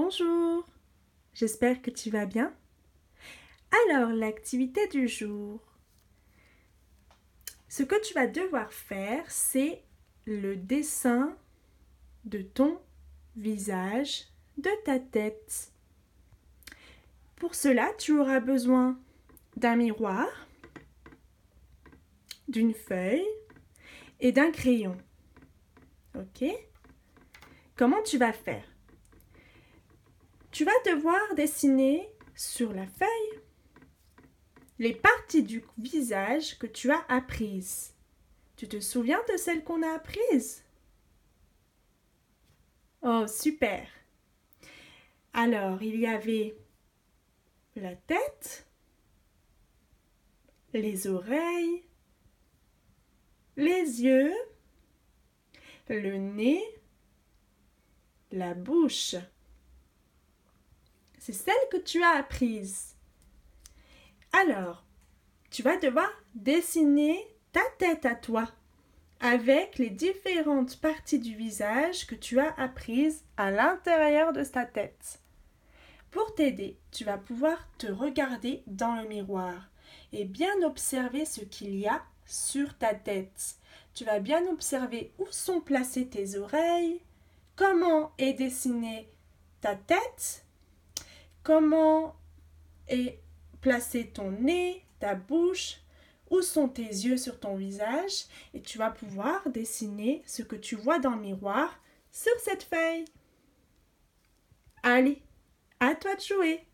Bonjour, j'espère que tu vas bien. Alors, l'activité du jour. Ce que tu vas devoir faire, c'est le dessin de ton visage, de ta tête. Pour cela, tu auras besoin d'un miroir, d'une feuille et d'un crayon. Ok? Comment tu vas faire? Tu vas devoir dessiner sur la feuille les parties du visage que tu as apprises. Tu te souviens de celles qu'on a apprises? Oh, super. Alors, il y avait la tête, les oreilles, les yeux, le nez, la bouche. C'est celle que tu as apprise. Alors, tu vas devoir dessiner ta tête à toi avec les différentes parties du visage que tu as apprises à l'intérieur de ta tête. Pour t'aider, tu vas pouvoir te regarder dans le miroir et bien observer ce qu'il y a sur ta tête. Tu vas bien observer où sont placées tes oreilles, comment est dessinée ta tête, comment est placé ton nez, ta bouche, où sont tes yeux sur ton visage? Et tu vas pouvoir dessiner ce que tu vois dans le miroir sur cette feuille. Allez, à toi de jouer.